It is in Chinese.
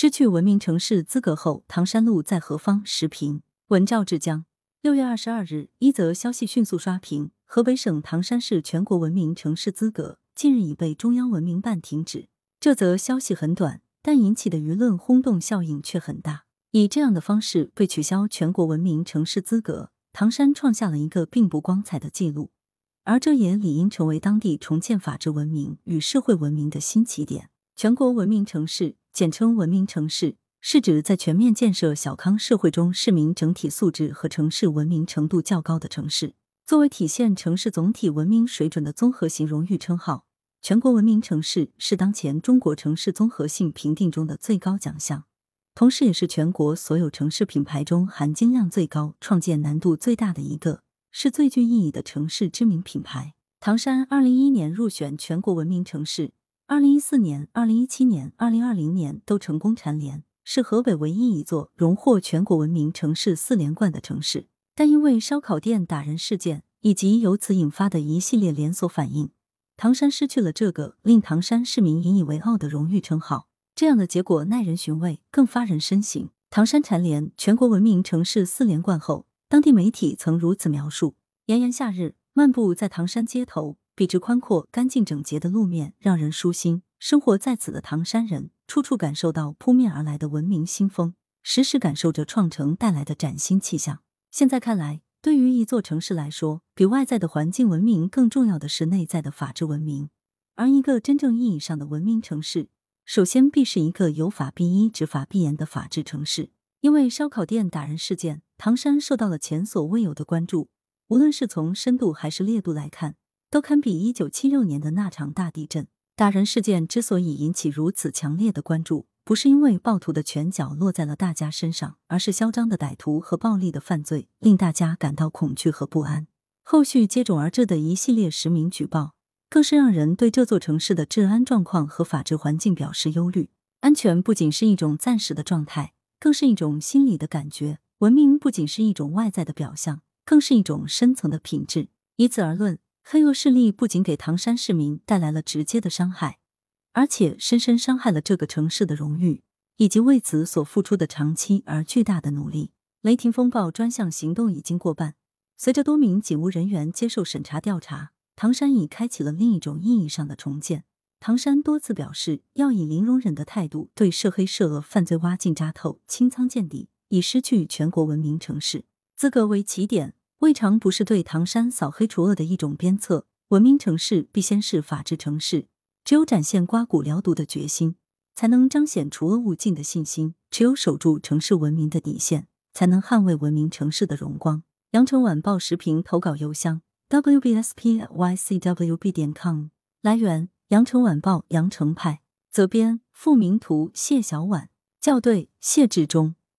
失去文明城市资格后，唐山路在何方？时评文赵志江。六月二十二日，一则消息迅速刷屏：河北省唐山市全国文明城市资格近日已被中央文明办停止。这则消息很短，但引起的舆论轰动效应却很大。以这样的方式被取消全国文明城市资格，唐山创下了一个并不光彩的记录，而这也理应成为当地重建法治文明与社会文明的新起点。全国文明城市。简称文明城市，是指在全面建设小康社会中，市民整体素质和城市文明程度较高的城市。作为体现城市总体文明水准的综合型荣誉称号，全国文明城市是当前中国城市综合性评定中的最高奖项，同时也是全国所有城市品牌中含金量最高、创建难度最大的一个，是最具意义的城市知名品牌。唐山二零一一年入选全国文明城市。二零一四年、二零一七年、二零二零年都成功蝉联，是河北唯一一座荣获全国文明城市四连冠的城市。但因为烧烤店打人事件以及由此引发的一系列连锁反应，唐山失去了这个令唐山市民引以为傲的荣誉称号。这样的结果耐人寻味，更发人深省。唐山蝉联全国文明城市四连冠后，当地媒体曾如此描述：炎炎夏日，漫步在唐山街头。笔直宽阔、干净整洁的路面让人舒心。生活在此的唐山人，处处感受到扑面而来的文明新风，时时感受着创城带来的崭新气象。现在看来，对于一座城市来说，比外在的环境文明更重要的是内在的法治文明。而一个真正意义上的文明城市，首先必是一个有法必依、执法必严的法治城市。因为烧烤店打人事件，唐山受到了前所未有的关注。无论是从深度还是烈度来看。都堪比一九七六年的那场大地震。打人事件之所以引起如此强烈的关注，不是因为暴徒的拳脚落在了大家身上，而是嚣张的歹徒和暴力的犯罪令大家感到恐惧和不安。后续接踵而至的一系列实名举报，更是让人对这座城市的治安状况和法治环境表示忧虑。安全不仅是一种暂时的状态，更是一种心理的感觉；文明不仅是一种外在的表象，更是一种深层的品质。以此而论。黑恶势力不仅给唐山市民带来了直接的伤害，而且深深伤害了这个城市的荣誉，以及为此所付出的长期而巨大的努力。雷霆风暴专项行动已经过半，随着多名警务人员接受审查调查，唐山已开启了另一种意义上的重建。唐山多次表示要以零容忍的态度对涉黑涉恶犯罪挖尽扎透、清仓见底，以失去全国文明城市资格为起点。未尝不是对唐山扫黑除恶的一种鞭策。文明城市必先是法治城市，只有展现刮骨疗毒的决心，才能彰显除恶务尽的信心；只有守住城市文明的底线，才能捍卫文明城市的荣光。羊城晚报时评投稿邮箱：wbspycwb 点 com。来源：羊城晚报羊城派。责编：付明图，谢小婉。校对：谢志忠。